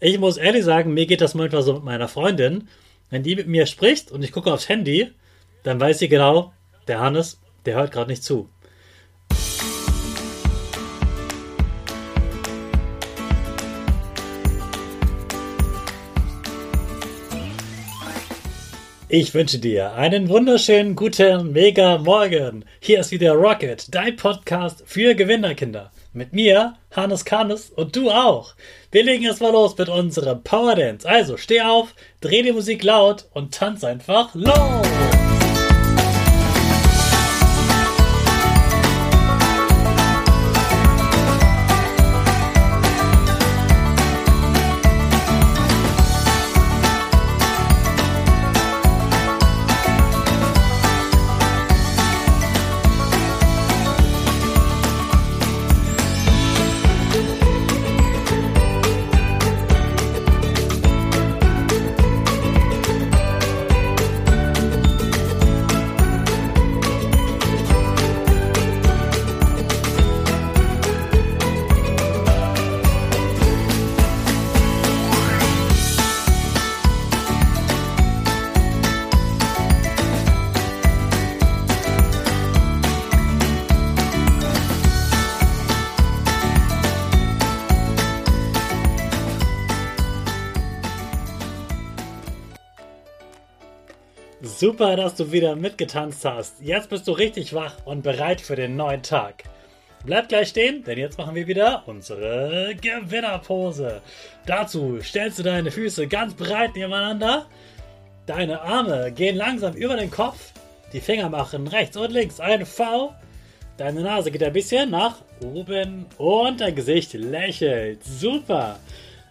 Ich muss ehrlich sagen, mir geht das manchmal so mit meiner Freundin. Wenn die mit mir spricht und ich gucke aufs Handy, dann weiß sie genau, der Hannes, der hört gerade nicht zu. Ich wünsche dir einen wunderschönen guten Mega Morgen. Hier ist wieder Rocket, dein Podcast für Gewinnerkinder. Mit mir, Hannes Karnes und du auch. Wir legen erstmal los mit unserem Power Dance. Also steh auf, dreh die Musik laut und tanz einfach los. Super, dass du wieder mitgetanzt hast. Jetzt bist du richtig wach und bereit für den neuen Tag. Bleib gleich stehen, denn jetzt machen wir wieder unsere Gewinnerpose. Dazu stellst du deine Füße ganz breit nebeneinander. Deine Arme gehen langsam über den Kopf. Die Finger machen rechts und links ein V. Deine Nase geht ein bisschen nach oben und dein Gesicht lächelt. Super.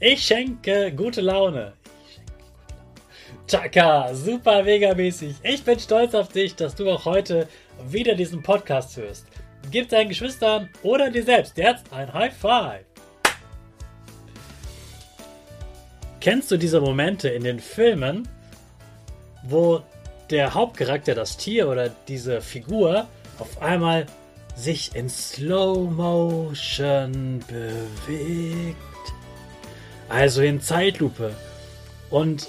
Ich schenke gute Laune. Chaka, super mega mäßig. Ich bin stolz auf dich, dass du auch heute wieder diesen Podcast hörst. Gib deinen Geschwistern oder dir selbst jetzt ein High Five. Kennst du diese Momente in den Filmen, wo der Hauptcharakter, das Tier oder diese Figur auf einmal sich in Slow Motion bewegt? Also in Zeitlupe. Und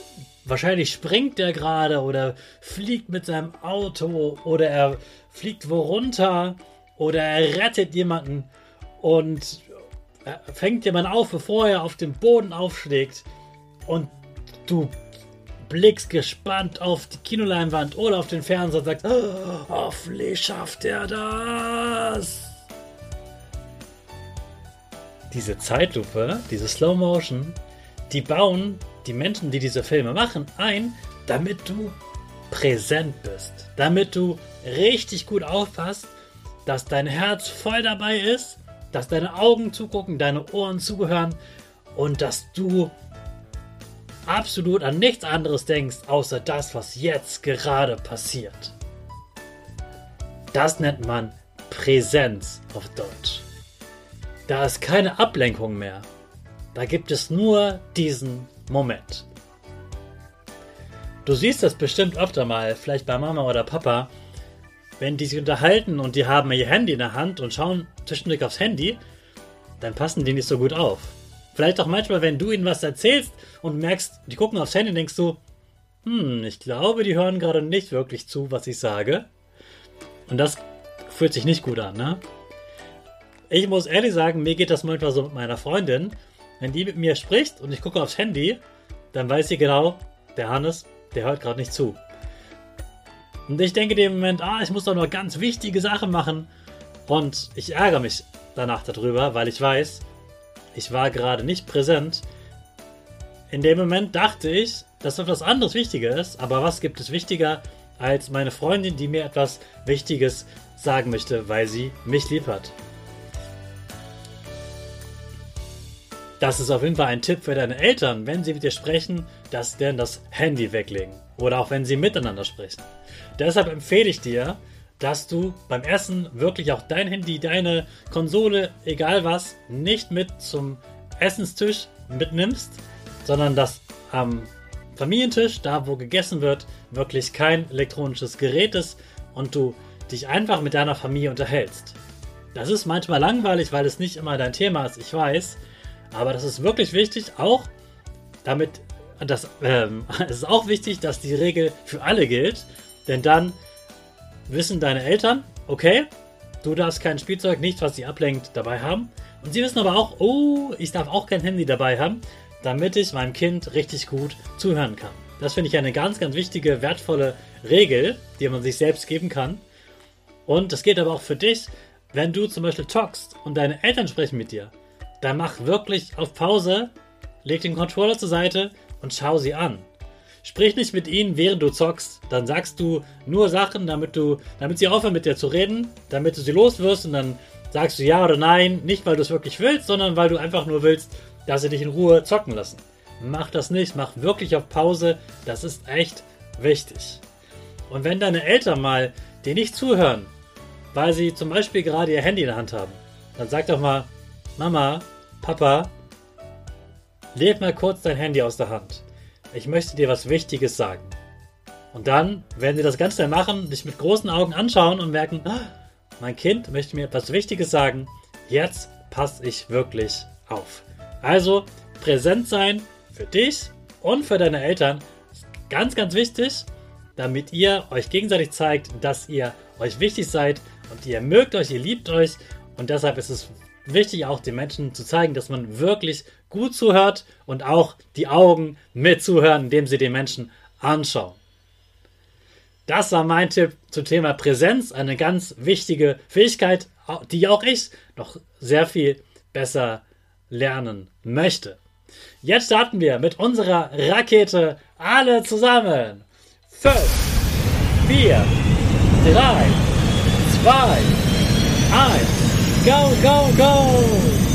Wahrscheinlich springt er gerade oder fliegt mit seinem Auto oder er fliegt wo runter oder er rettet jemanden und fängt jemanden auf, bevor er auf den Boden aufschlägt und du blickst gespannt auf die Kinoleinwand oder auf den Fernseher und sagst, oh, hoffentlich schafft er das. Diese Zeitlupe, diese Slow Motion, die bauen die Menschen, die diese Filme machen, ein, damit du präsent bist. Damit du richtig gut aufpasst, dass dein Herz voll dabei ist, dass deine Augen zugucken, deine Ohren zugehören und dass du absolut an nichts anderes denkst, außer das, was jetzt gerade passiert. Das nennt man Präsenz auf Deutsch. Da ist keine Ablenkung mehr. Da gibt es nur diesen Moment. Du siehst das bestimmt öfter mal, vielleicht bei Mama oder Papa, wenn die sich unterhalten und die haben ihr Handy in der Hand und schauen zwischendurch aufs Handy, dann passen die nicht so gut auf. Vielleicht auch manchmal, wenn du ihnen was erzählst und merkst, die gucken aufs Handy, denkst du, hm, ich glaube, die hören gerade nicht wirklich zu, was ich sage. Und das fühlt sich nicht gut an, ne? Ich muss ehrlich sagen, mir geht das manchmal so mit meiner Freundin. Wenn die mit mir spricht und ich gucke aufs Handy, dann weiß sie genau, der Hannes, der hört gerade nicht zu. Und ich denke dem Moment, ah, ich muss doch noch ganz wichtige Sachen machen. Und ich ärgere mich danach darüber, weil ich weiß, ich war gerade nicht präsent. In dem Moment dachte ich, dass etwas anderes wichtiger ist, aber was gibt es wichtiger als meine Freundin, die mir etwas Wichtiges sagen möchte, weil sie mich lieb hat? Das ist auf jeden Fall ein Tipp für deine Eltern, wenn sie mit dir sprechen, dass sie das Handy weglegen. Oder auch wenn sie miteinander sprechen. Deshalb empfehle ich dir, dass du beim Essen wirklich auch dein Handy, deine Konsole, egal was, nicht mit zum Essenstisch mitnimmst, sondern dass am Familientisch, da wo gegessen wird, wirklich kein elektronisches Gerät ist und du dich einfach mit deiner Familie unterhältst. Das ist manchmal langweilig, weil es nicht immer dein Thema ist, ich weiß, aber das ist wirklich wichtig, auch damit, das, ähm, es ist auch wichtig, dass die Regel für alle gilt, denn dann wissen deine Eltern, okay, du darfst kein Spielzeug, nicht was sie ablenkt, dabei haben. Und sie wissen aber auch, oh, ich darf auch kein Handy dabei haben, damit ich meinem Kind richtig gut zuhören kann. Das finde ich eine ganz, ganz wichtige, wertvolle Regel, die man sich selbst geben kann. Und das geht aber auch für dich, wenn du zum Beispiel talkst und deine Eltern sprechen mit dir. Dann mach wirklich auf Pause, leg den Controller zur Seite und schau sie an. Sprich nicht mit ihnen, während du zockst. Dann sagst du nur Sachen, damit du, damit sie aufhören mit dir zu reden, damit du sie loswirst und dann sagst du ja oder nein, nicht weil du es wirklich willst, sondern weil du einfach nur willst, dass sie dich in Ruhe zocken lassen. Mach das nicht, mach wirklich auf Pause, das ist echt wichtig. Und wenn deine Eltern mal dir nicht zuhören, weil sie zum Beispiel gerade ihr Handy in der Hand haben, dann sag doch mal, Mama, Papa, leg mal kurz dein Handy aus der Hand ich möchte dir was Wichtiges sagen. Und dann werden sie das ganz schnell machen, dich mit großen Augen anschauen und merken, ah, mein Kind möchte mir etwas Wichtiges sagen. Jetzt passe ich wirklich auf. Also präsent sein für dich und für deine Eltern ist ganz, ganz wichtig, damit ihr euch gegenseitig zeigt, dass ihr euch wichtig seid und ihr mögt euch, ihr liebt euch. Und deshalb ist es wichtig, auch den Menschen zu zeigen, dass man wirklich gut zuhört und auch die Augen mit zuhören, indem sie den Menschen anschauen. Das war mein Tipp zum Thema Präsenz, eine ganz wichtige Fähigkeit, die auch ich noch sehr viel besser lernen möchte. Jetzt starten wir mit unserer Rakete alle zusammen. 5, 4, 3, 2, 1. Go, go, go!